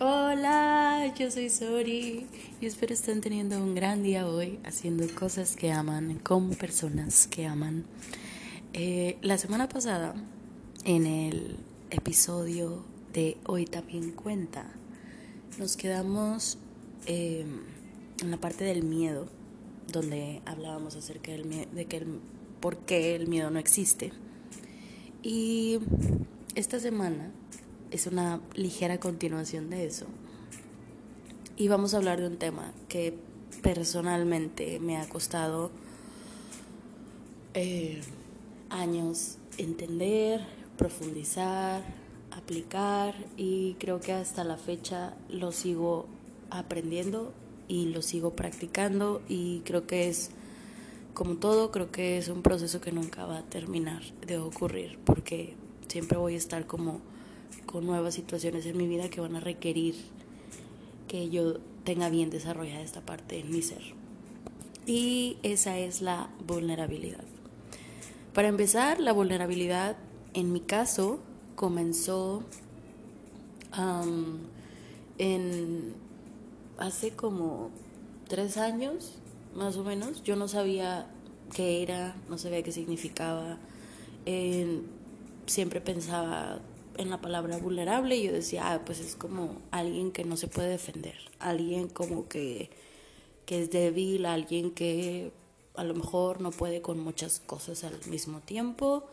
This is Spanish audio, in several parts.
Hola, yo soy Sori y espero estén teniendo un gran día hoy haciendo cosas que aman con personas que aman. Eh, la semana pasada, en el episodio de Hoy también cuenta, nos quedamos eh, en la parte del miedo, donde hablábamos acerca del de que el, por qué el miedo no existe. Y esta semana es una ligera continuación de eso. Y vamos a hablar de un tema que personalmente me ha costado eh, años entender, profundizar, aplicar y creo que hasta la fecha lo sigo aprendiendo y lo sigo practicando y creo que es como todo, creo que es un proceso que nunca va a terminar de ocurrir porque siempre voy a estar como con nuevas situaciones en mi vida que van a requerir que yo tenga bien desarrollada esta parte en mi ser. Y esa es la vulnerabilidad. Para empezar, la vulnerabilidad en mi caso comenzó en hace como tres años, más o menos. Yo no sabía qué era, no sabía qué significaba. siempre pensaba en la palabra vulnerable y yo decía, ah, pues es como alguien que no se puede defender, alguien como que, que es débil, alguien que a lo mejor no puede con muchas cosas al mismo tiempo,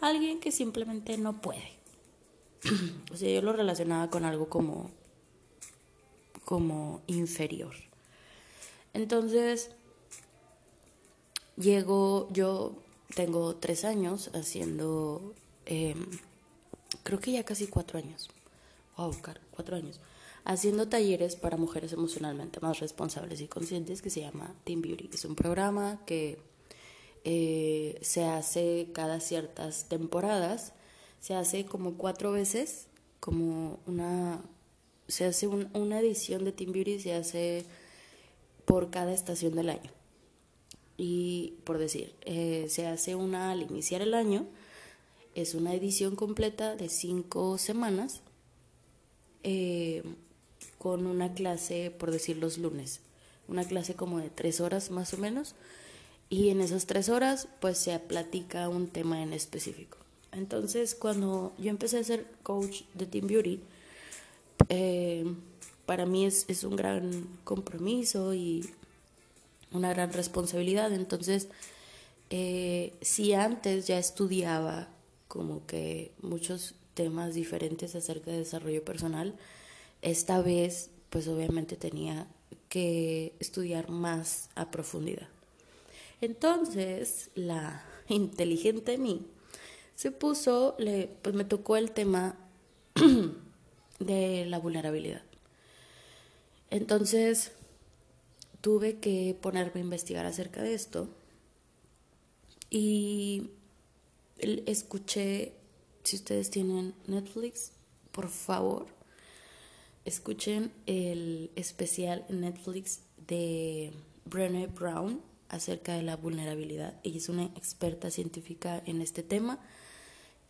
alguien que simplemente no puede. o sea, yo lo relacionaba con algo como, como inferior. Entonces, llego, yo tengo tres años haciendo... Eh, creo que ya casi cuatro años, wow, cuatro años, haciendo talleres para mujeres emocionalmente más responsables y conscientes que se llama Team Beauty. Es un programa que eh, se hace cada ciertas temporadas, se hace como cuatro veces, como una, se hace una edición de Team Beauty, se hace por cada estación del año. Y por decir, eh, se hace una al iniciar el año, es una edición completa de cinco semanas eh, con una clase, por decir los lunes, una clase como de tres horas más o menos. Y en esas tres horas pues se platica un tema en específico. Entonces cuando yo empecé a ser coach de Team Beauty, eh, para mí es, es un gran compromiso y una gran responsabilidad. Entonces, eh, si antes ya estudiaba como que muchos temas diferentes acerca de desarrollo personal. Esta vez, pues obviamente tenía que estudiar más a profundidad. Entonces, la inteligente mí se puso, le, pues me tocó el tema de la vulnerabilidad. Entonces, tuve que ponerme a investigar acerca de esto y escuché, si ustedes tienen Netflix, por favor, escuchen el especial Netflix de Brené Brown acerca de la vulnerabilidad. Ella es una experta científica en este tema.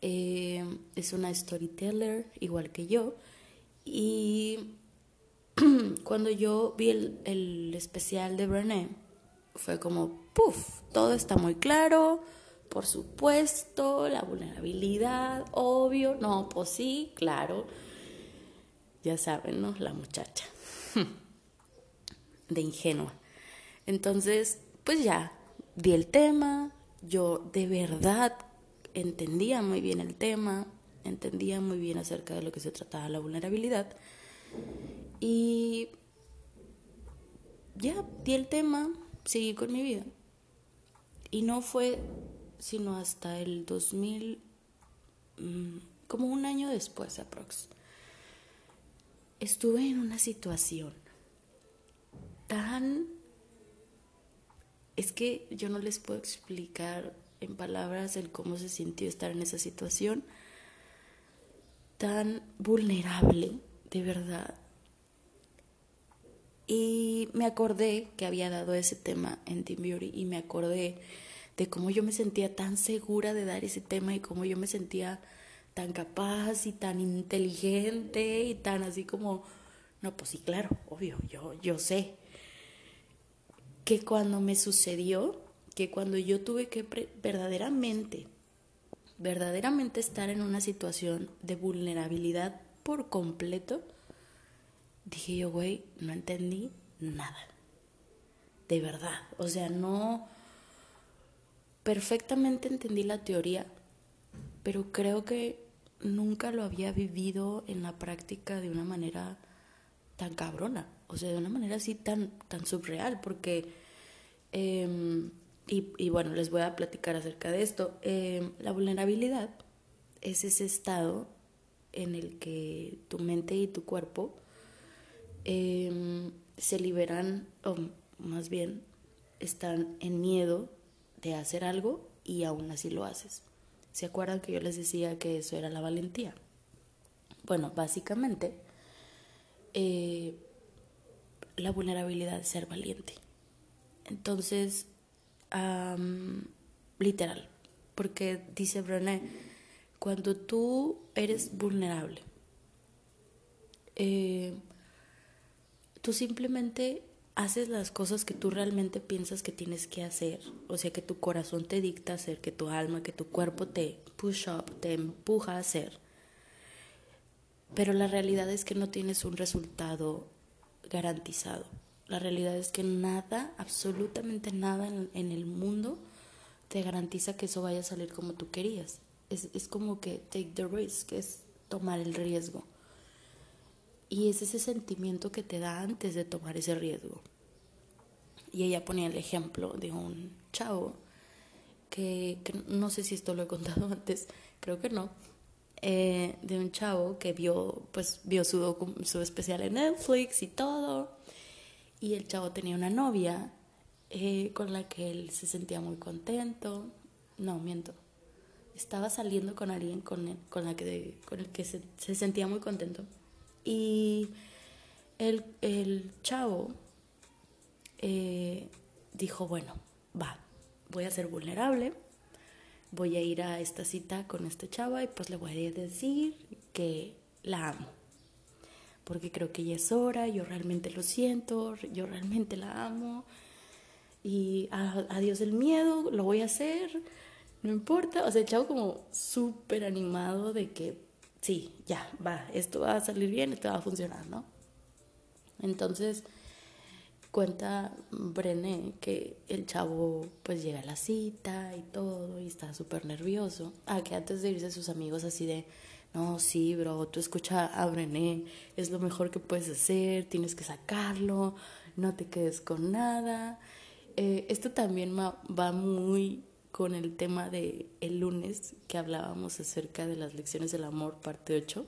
Eh, es una storyteller igual que yo. Y cuando yo vi el, el especial de Brené, fue como, puff, todo está muy claro por supuesto, la vulnerabilidad, obvio, no, pues sí, claro. Ya saben, ¿no? La muchacha. De ingenua. Entonces, pues ya, di el tema, yo de verdad entendía muy bien el tema, entendía muy bien acerca de lo que se trataba la vulnerabilidad. Y ya di el tema, seguí con mi vida. Y no fue sino hasta el 2000, mm, como un año después aprox. Estuve en una situación tan... Es que yo no les puedo explicar en palabras el cómo se sintió estar en esa situación tan vulnerable, de verdad. Y me acordé que había dado ese tema en Team Beauty y me acordé de cómo yo me sentía tan segura de dar ese tema y cómo yo me sentía tan capaz y tan inteligente y tan así como, no, pues sí, claro, obvio, yo, yo sé que cuando me sucedió, que cuando yo tuve que verdaderamente, verdaderamente estar en una situación de vulnerabilidad por completo, dije yo, güey, no entendí nada. De verdad. O sea, no... Perfectamente entendí la teoría, pero creo que nunca lo había vivido en la práctica de una manera tan cabrona. O sea, de una manera así tan, tan subreal, porque... Em, y, bueno, les voy a platicar acerca de esto. Em, la vulnerabilidad es ese estado en el que tu mente y tu cuerpo Em, se liberan, o más bien están en miedo de hacer algo y aún así lo haces. ¿Se acuerdan que yo les decía que eso era la valentía? Bueno, básicamente eh, la vulnerabilidad es ser valiente. Entonces, literal, porque dice Brené, cuando tú eres vulnerable, eh, tú simplemente haces las cosas que tú realmente piensas que tienes que hacer, o sea, que tu corazón te dicta hacer, que tu alma, que tu cuerpo te push up, te empuja a hacer. Pero la realidad es que no tienes un resultado garantizado. La realidad es que nada, absolutamente nada en, el mundo te garantiza que eso vaya a salir como tú querías. Es, es como que take the risk, es tomar el riesgo. Y es ese sentimiento que te da antes de tomar ese riesgo. Y ella ponía el ejemplo de un chavo que, no sé si esto lo he contado antes, creo que no, eh, de un chavo que vio, pues, vio su, su especial en Netflix y todo. Y el chavo tenía una novia eh, con la que él se sentía muy contento. No, miento. Estaba saliendo con alguien con, con, la que, con el que se, se sentía muy contento. Y el, el chavo eh, dijo, bueno, va, voy a ser vulnerable, voy a ir a esta cita con este chava y pues le voy a decir que la amo. Porque creo que ya es hora, yo realmente lo siento, yo realmente la amo. Y adiós el miedo, lo voy a hacer, no importa. O sea, el chavo como súper animado de que sí, ya, va, esto va a salir bien, esto va a funcionar, ¿no? Entonces, cuenta Brené que el chavo pues llega a la cita y todo y está súper nervioso. Ah, que antes de irse sus amigos así de, no, sí, bro, tú escucha a Brené, es lo mejor que puedes hacer, tienes que sacarlo, no te quedes con nada. Eh, esto también va muy con el tema de el lunes que hablábamos acerca de las lecciones del amor, parte 8.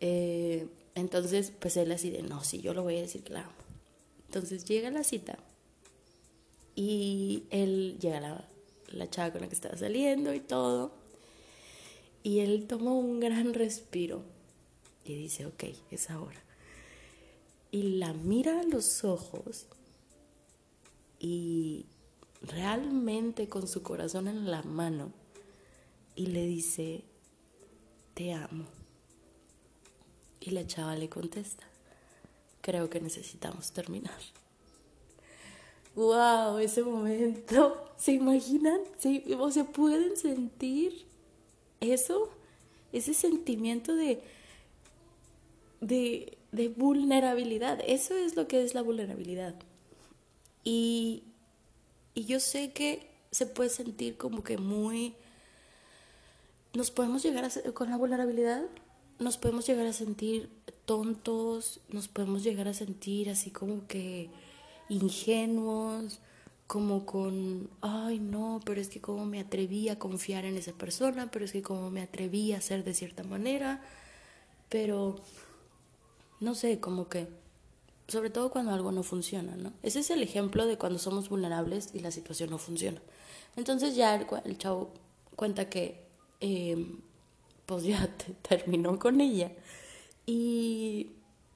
Eh, entonces, pues él así de, no, sí, yo lo voy a decir claro. Entonces llega la cita y él llega la, la chava con la que estaba saliendo y todo. Y él toma un gran respiro y dice, ok, es ahora. Y la mira a los ojos y realmente con su corazón en la mano y le dice, te amo. Y la chava le contesta, creo que necesitamos terminar. ¡Wow! Ese momento, ¿se imaginan? ¿Sí? ¿O se pueden sentir eso? Ese sentimiento de, de, de vulnerabilidad. Eso es lo que es la vulnerabilidad. Y y yo sé que se puede sentir como que muy... Nos podemos llegar a... Con la vulnerabilidad, nos podemos llegar a sentir tontos, nos podemos llegar a sentir así como que ingenuos, como con, ay no, pero es que como me atreví a confiar en esa persona, pero es que como me atreví a hacer de cierta manera, pero no sé, como que sobre todo cuando algo no funciona, ¿no? Ese es el ejemplo de cuando somos vulnerables y la situación no funciona. Entonces ya el, chavo cuenta que em, pues ya terminó con ella y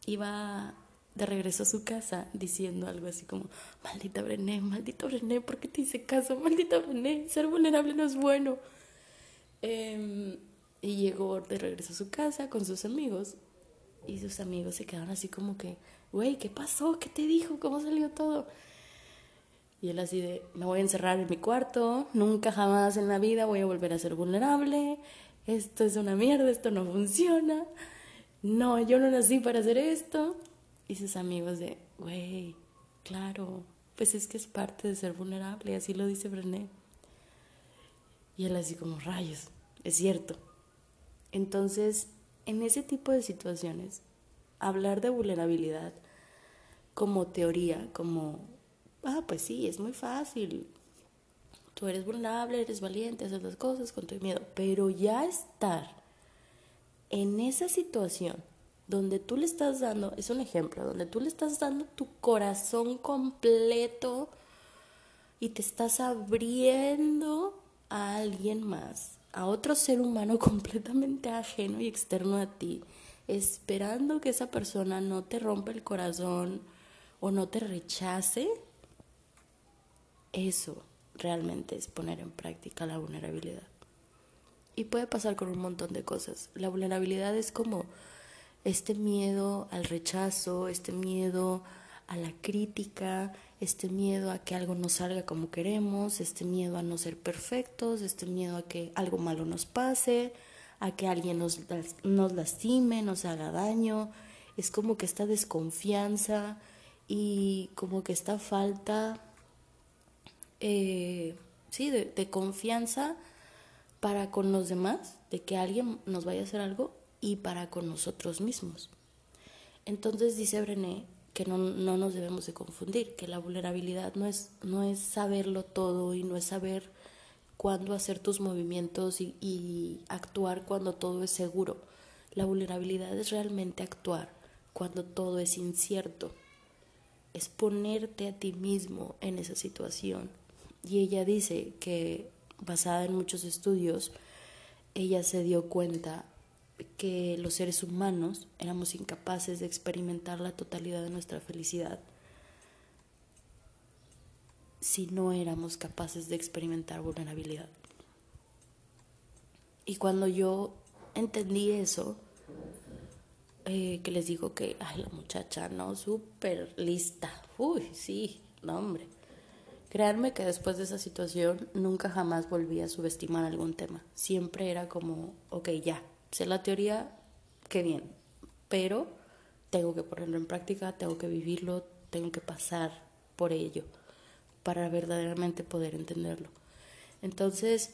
iba de regreso a su casa diciendo algo así como, maldita Brené, maldita Brené, ¿por qué te hice caso? Maldita Brené, ser vulnerable no es bueno. Em, Y llegó de regreso a su casa con sus amigos. Y sus amigos se quedaron así como que, güey, ¿qué pasó? ¿Qué te dijo? ¿Cómo salió todo? Y él así de, me voy a encerrar en mi cuarto, nunca jamás en la vida voy a volver a ser vulnerable, esto es una mierda, esto no funciona, no, yo no nací para hacer esto. Y sus amigos de, güey, claro, pues es que es parte de ser vulnerable, así lo dice Brené. Y él así como, rayos, es cierto. Entonces, en ese tipo de situaciones, hablar de vulnerabilidad como teoría, como, ah, pues sí, es muy fácil. Tú eres vulnerable, eres valiente, haces las cosas con tu miedo, pero ya estar en esa situación donde tú le estás dando, es un ejemplo, donde tú le estás dando tu corazón completo y te estás abriendo a alguien más, a otro ser humano completamente ajeno y externo a ti, esperando que esa persona no te rompa el corazón o no te rechace, eso realmente es poner en práctica la vulnerabilidad. Y puede pasar con un montón de cosas. La vulnerabilidad es como este miedo al rechazo, este miedo a la crítica, este miedo a que algo no salga como queremos, este miedo a no ser perfectos, este miedo a que algo malo nos pase, a que alguien nos, nos lastime, nos haga daño. Es como que esta desconfianza y como que esta falta, eh, sí, de, de confianza para con los demás, de que alguien nos vaya a hacer algo y para con nosotros mismos. Entonces dice Brené que no, no, nos debemos de confundir, que la vulnerabilidad no es, no es saberlo todo y no es saber cuándo hacer tus movimientos y, y actuar cuando todo es seguro. La vulnerabilidad es realmente actuar cuando todo es incierto. Es ponerte a ti mismo en esa situación. Y ella dice que, basada en muchos estudios, ella se dio cuenta que los seres humanos éramos incapaces de experimentar la totalidad de nuestra felicidad si no éramos capaces de experimentar vulnerabilidad. Y cuando yo entendí eso, eh, que les digo que, ay, la muchacha, no, súper lista. Uy, sí, no, hombre. Créanme que después de esa situación nunca jamás volví a subestimar algún tema. Siempre era como, ok, ya, sé la teoría, qué bien, pero tengo que ponerlo en práctica, tengo que vivirlo, tengo que pasar por ello para verdaderamente poder entenderlo. Entonces,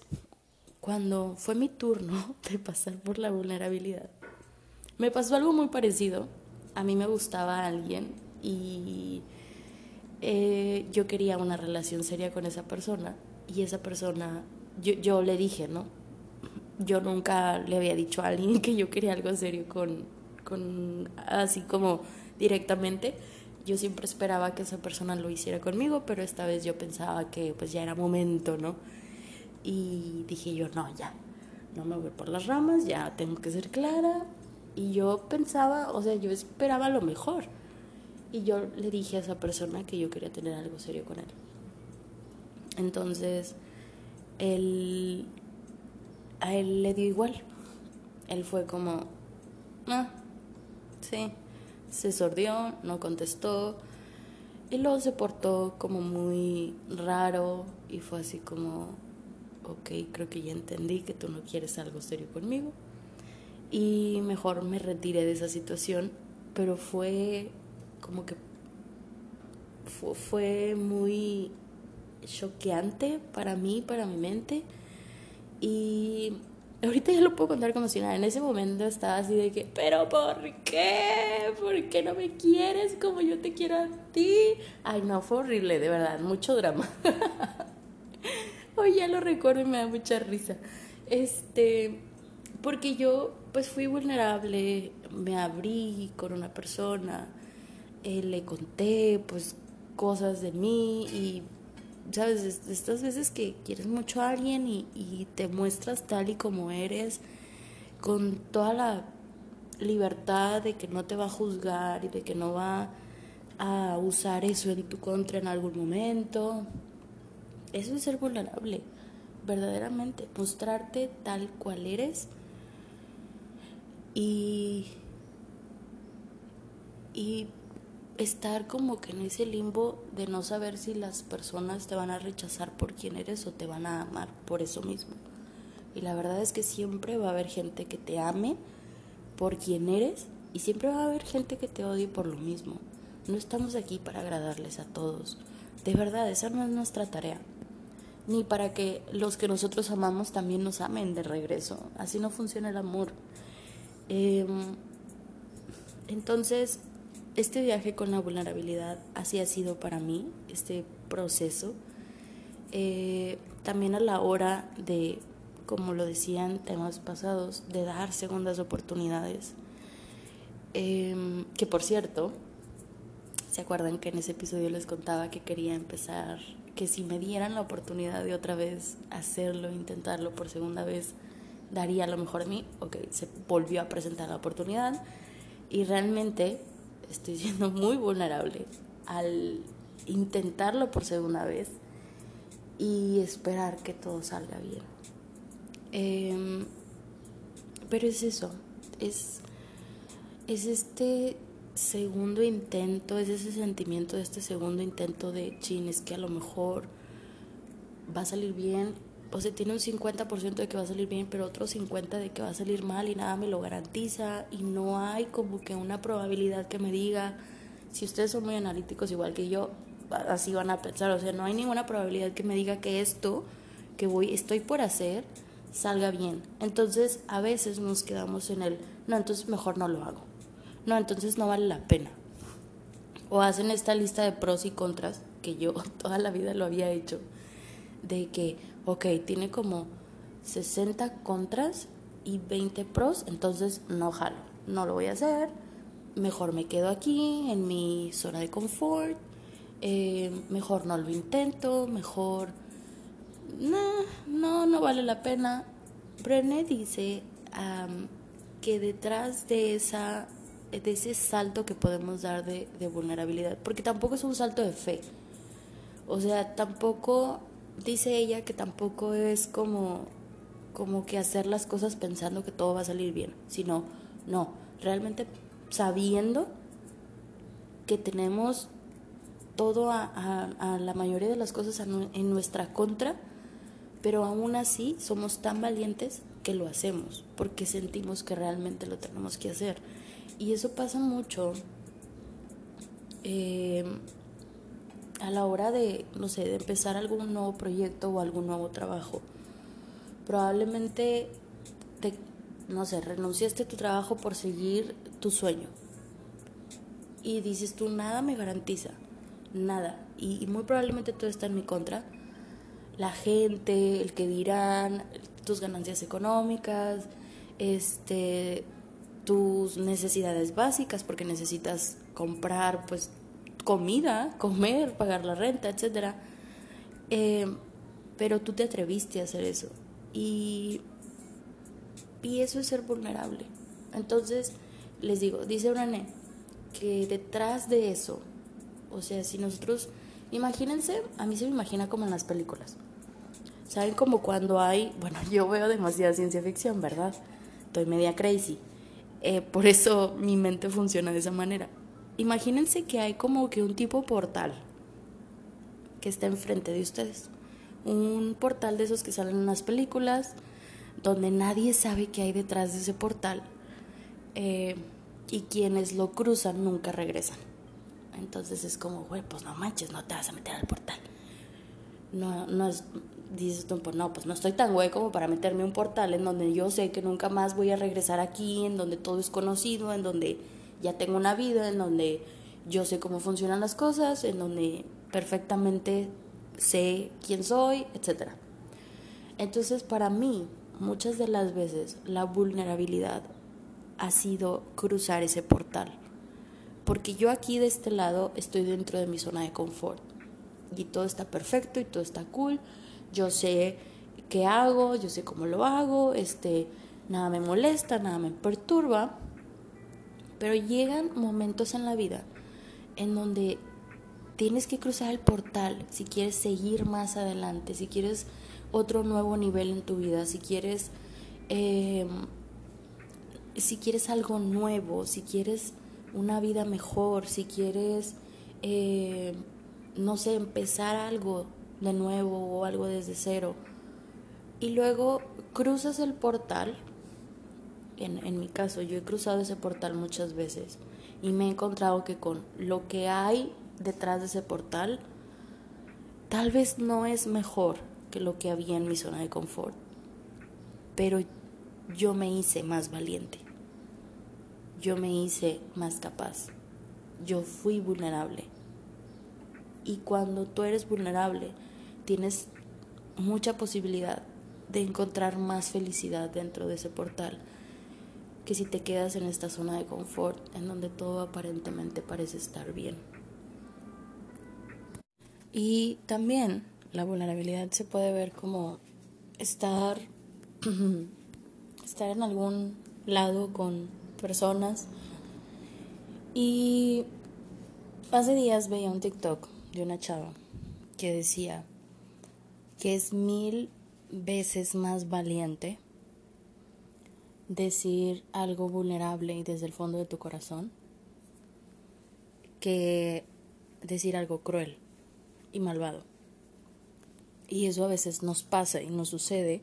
cuando fue mi turno de pasar por la vulnerabilidad, me pasó algo muy parecido. A mí me gustaba alguien y eh, yo quería una relación seria con esa persona y esa persona, yo, yo le dije, ¿no? Yo nunca le había dicho a alguien que yo quería algo serio con, con así como directamente. Yo siempre esperaba que esa persona lo hiciera conmigo, pero esta vez yo pensaba que pues ya era momento, ¿no? Y dije yo, no, ya, no me voy por las ramas, ya tengo que ser clara. Y yo pensaba, o sea, yo esperaba lo mejor. Y yo le dije a esa persona que yo quería tener algo serio con él. Entonces, él a él le dio igual. Él fue como, ah, sí, se sordió, no contestó. Y luego se portó como muy raro y fue así como, ok, creo que ya entendí que tú no quieres algo serio conmigo. Y mejor me retiré de esa situación, pero fue como que fue, fue muy choqueante para mí, para mi mente y ahorita ya lo puedo contar como si nada. En ese momento estaba así de que, pero ¿por qué? ¿Por qué no me quieres como yo te quiero a ti? Ay, no, fue horrible, de verdad, mucho drama. Hoy ya lo recuerdo y me da mucha risa. Este, porque yo pues fui vulnerable, me abrí con una persona, eh, le conté pues cosas de mí y ¿sabes? Estas veces que quieres mucho a alguien y, y te muestras tal y como eres, con toda la libertad de que no te va a juzgar y de que no va a usar eso en tu contra en algún momento. Eso es ser vulnerable, verdaderamente, mostrarte tal cual eres Y, y estar como que en ese limbo de no saber si las personas te van a rechazar por quien eres o te van a amar por eso mismo. Y la verdad es que siempre va a haber gente que te ame por quien eres y siempre va a haber gente que te odie por lo mismo. No estamos aquí para agradarles a todos. De verdad, esa no es nuestra tarea. Ni para que los que nosotros amamos también nos amen de regreso. Así no funciona el amor. Em, entonces, este viaje con la vulnerabilidad así ha sido para mí, este proceso. Eh, también a la hora de, como lo decían temas pasados, de dar segundas oportunidades. Em, que por cierto, ¿se acuerdan que en ese episodio les contaba que quería empezar, que si me dieran la oportunidad de otra vez hacerlo, intentarlo por segunda vez, daría lo mejor de mí? Ok, se volvió a presentar la oportunidad y realmente estoy siendo muy vulnerable al intentarlo por segunda vez y esperar que todo salga bien. Em, pero es eso, es, es este segundo intento, es ese sentimiento de este segundo intento de chin, es que a lo mejor va a salir bien o sea, tiene un 50% de que va a salir bien, pero otro 50% de que va a salir mal y nada me lo garantiza y no hay como que una probabilidad que me diga, si ustedes son muy analíticos igual que yo, así van a pensar, o sea, no hay ninguna probabilidad que me diga que esto que voy estoy por hacer salga bien. Entonces, a veces nos quedamos en el, no, entonces mejor no lo hago. No, entonces no vale la pena. O hacen esta lista de pros y contras que yo toda la vida lo había hecho de que ok, tiene como 60 contras y 20 pros, entonces no jalo, no lo voy a hacer, mejor me quedo aquí en mi zona de confort, eh, mejor no lo intento, mejor no, no vale la pena. Brené dice que detrás de esa de ese salto que podemos dar de, de vulnerabilidad, porque tampoco es un salto de fe, o sea, tampoco dice ella que tampoco es como, como que hacer las cosas pensando que todo va a salir bien, sino, no, realmente sabiendo que tenemos todo a, la mayoría de las cosas en nuestra contra, pero aún así somos tan valientes que lo hacemos, porque sentimos que realmente lo tenemos que hacer. Y eso pasa mucho. Eh, a la hora de, no sé, de empezar algún nuevo proyecto o algún nuevo trabajo. Probablemente te, no sé, renunciaste a tu trabajo por seguir tu sueño. Y dices tú, nada me garantiza, nada. Y, muy probablemente todo está en mi contra. La gente, el que dirán, tus ganancias económicas, este, tus necesidades básicas, porque necesitas comprar, pues comida, comer, pagar la renta, etc. Eh, pero tú te atreviste a hacer eso. Y, y eso es ser vulnerable. Entonces, les digo, dice Brené que detrás de eso, o sea, si nosotros, imagínense, a mí se me imagina como en las películas. ¿Saben como cuando hay, bueno, yo veo demasiada ciencia ficción, ¿verdad? Estoy media crazy. Eh, por eso mi mente funciona de esa manera imagínense que hay como que un tipo portal que está enfrente de ustedes. Un portal de esos que salen en las películas, donde nadie sabe qué hay detrás de ese portal. Eh, y quienes lo cruzan nunca regresan. Entonces es como, güey, pues no manches, no te vas a meter al portal. No, no es, dices tú, pues no, pues no estoy tan güey como para meterme un portal en donde yo sé que nunca más voy a regresar aquí, en donde todo es conocido, en donde ya tengo una vida en donde yo sé cómo funcionan las cosas, en donde perfectamente sé quién soy, etc. Entonces, para mí, muchas de las veces la vulnerabilidad ha sido cruzar ese portal. Porque yo aquí de este lado estoy dentro de mi zona de confort. Y todo está perfecto y todo está cool. Yo sé qué hago, yo sé cómo lo hago, este, nada me molesta, nada me perturba. Pero llegan momentos en la vida en donde tienes que cruzar el portal si quieres seguir más adelante, si quieres otro nuevo nivel en tu vida, si quieres em, si quieres algo nuevo, si quieres una vida mejor, si quieres, eh, no sé, empezar algo de nuevo o algo desde cero. Y luego cruzas el portal, en, en mi caso yo he cruzado ese portal muchas veces y me he encontrado que con lo que hay detrás de ese portal, tal vez no es mejor que lo que había en mi zona de confort, pero yo me hice más valiente, yo me hice más capaz, yo fui vulnerable. Y cuando tú eres vulnerable, tienes mucha posibilidad de encontrar más felicidad dentro de ese portal que si te quedas en esta zona de confort en donde todo aparentemente parece estar bien. Y también la vulnerabilidad se puede ver como estar, estar en algún lado con personas. Y hace días veía un TikTok de una chava que decía que es mil veces más valiente decir algo vulnerable y desde el fondo de tu corazón que decir algo cruel y malvado. Y eso a veces nos pasa y nos sucede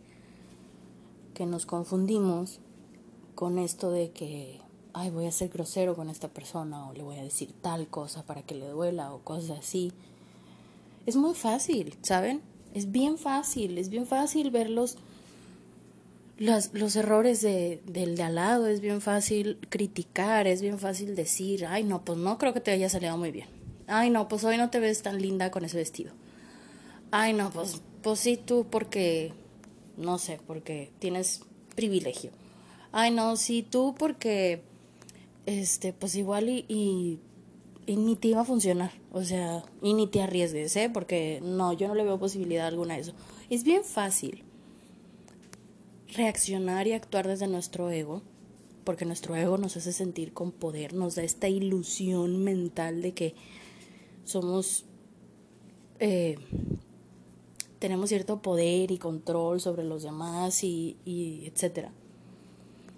que nos confundimos con esto de que, ay, voy a ser grosero con esta persona o le voy a decir tal cosa para que le duela o cosas así. Es muy fácil, ¿saben? Es bien fácil, es bien fácil verlos los, los errores de, del de al lado, es bien fácil criticar, es bien fácil decir, ay no, pues no creo que te haya salido muy bien. Ay no, pues hoy no te ves tan linda con ese vestido. Ay no, pues, pues sí tú porque, no sé, porque tienes privilegio. Ay no, sí tú porque, este, pues igual y, y, ni te iba a funcionar. O sea, y ni te arriesgues, ¿eh? Porque no, yo no le veo posibilidad alguna a eso. Es bien fácil reaccionar y actuar desde nuestro ego, porque nuestro ego nos hace sentir con poder, nos da esta ilusión mental de que somos, eh, tenemos cierto poder y control sobre los demás y, etcétera.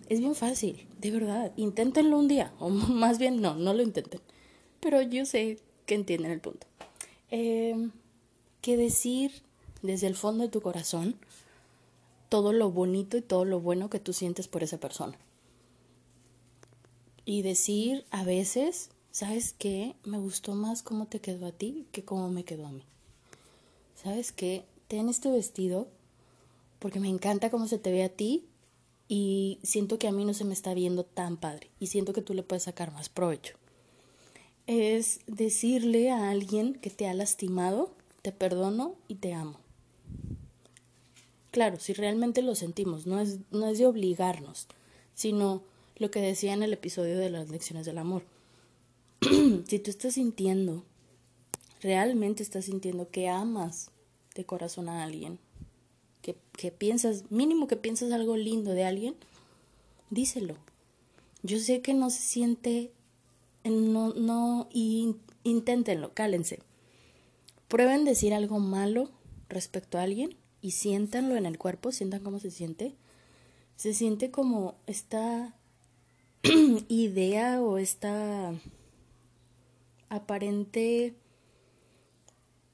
Es bien fácil, de verdad. Inténtenlo un día, o más bien no, no lo intenten. Pero yo sé que entienden el punto. Eh, que decir desde el fondo de tu corazón todo lo bonito y todo lo bueno que tú sientes por esa persona. Y decir a veces, ¿sabes qué? Me gustó más cómo te quedó a ti que cómo me quedó a mí. ¿Sabes qué? Ten este vestido porque me encanta cómo se te ve a ti y siento que a mí no se me está viendo tan padre y siento que tú le puedes sacar más provecho. Es decirle a alguien que te ha lastimado, te perdono y te amo. Claro, si realmente lo sentimos, no es, no es de obligarnos, sino lo que decía en el episodio de las lecciones del amor. si tú estás sintiendo, realmente estás sintiendo que amas de corazón a alguien, que, que piensas, mínimo que piensas algo lindo de alguien, díselo. Yo sé que no se siente, no, no, y inténtenlo, cálense. Prueben decir algo malo respecto a alguien y siéntanlo en el cuerpo, sientan cómo se siente. Se siente como esta idea o esta aparente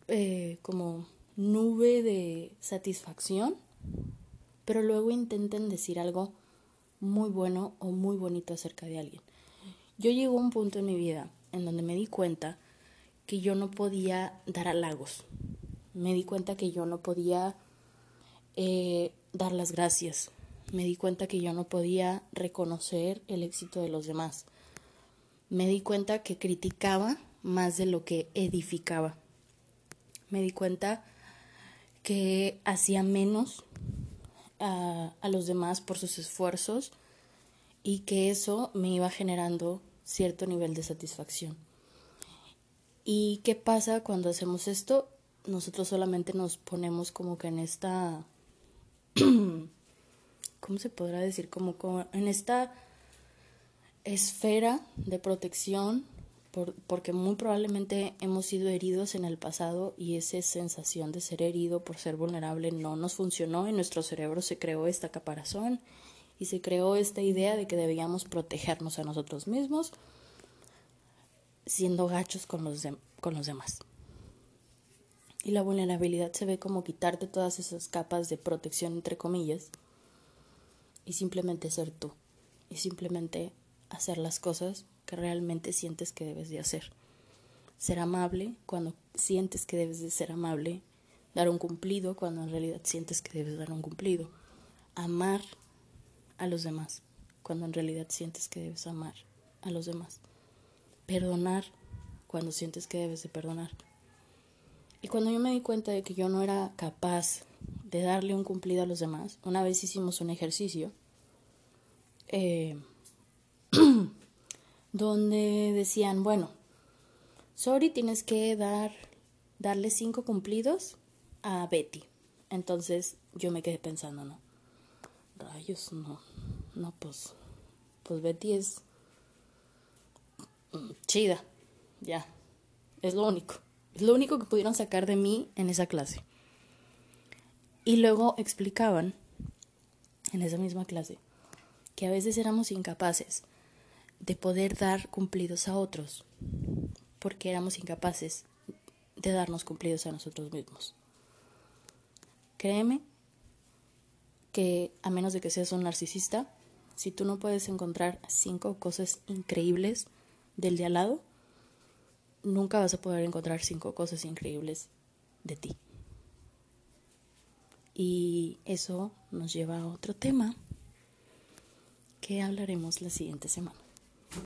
eh, como nube de satisfacción, pero luego intenten decir algo muy bueno o muy bonito acerca de alguien. Yo llego a un punto en mi vida en donde me di cuenta que yo no podía dar halagos. Me di cuenta que yo no podía eh, dar las gracias. Me di cuenta que yo no podía reconocer el éxito de los demás. Me di cuenta que criticaba más de lo que edificaba. Me di cuenta que hacía menos a, a los demás por sus esfuerzos y que eso me iba generando cierto nivel de satisfacción. ¿Y qué pasa cuando hacemos esto? Nosotros solamente nos ponemos como que en esta ¿cómo se podrá decir? Como, en esta esfera de protección, porque muy probablemente hemos sido heridos en el pasado y esa sensación de ser herido por ser vulnerable no nos funcionó, en nuestro cerebro se creó esta caparazón y se creó esta idea de que debíamos protegernos a nosotros mismos siendo gachos con los, con los demás. Y la vulnerabilidad se ve como quitarte todas esas capas de protección, entre comillas, y simplemente ser tú. Y simplemente hacer las cosas que realmente sientes que debes de hacer. Ser amable cuando sientes que debes de ser amable. Dar un cumplido cuando en realidad sientes que debes dar un cumplido. Amar a los demás cuando en realidad sientes que debes amar a los demás. Perdonar cuando sientes que debes de perdonar. Y cuando yo me di cuenta de que yo no era capaz de darle un cumplido a los demás, una vez hicimos un ejercicio eh, donde decían, bueno, sorry, tienes que dar, darle cinco cumplidos a Betty. Entonces yo me quedé pensando, no, rayos, no, no, pues, pues Betty es chida, ya, es lo único. Lo único que pudieron sacar de mí en esa clase. Y luego explicaban en esa misma clase que a veces éramos incapaces de poder dar cumplidos a otros porque éramos incapaces de darnos cumplidos a nosotros mismos. Créeme que a menos de que seas un narcisista, si tú no puedes encontrar cinco cosas increíbles del de al lado, nunca vas a poder encontrar cinco cosas increíbles de ti. Y eso nos lleva a otro tema que hablaremos la siguiente semana.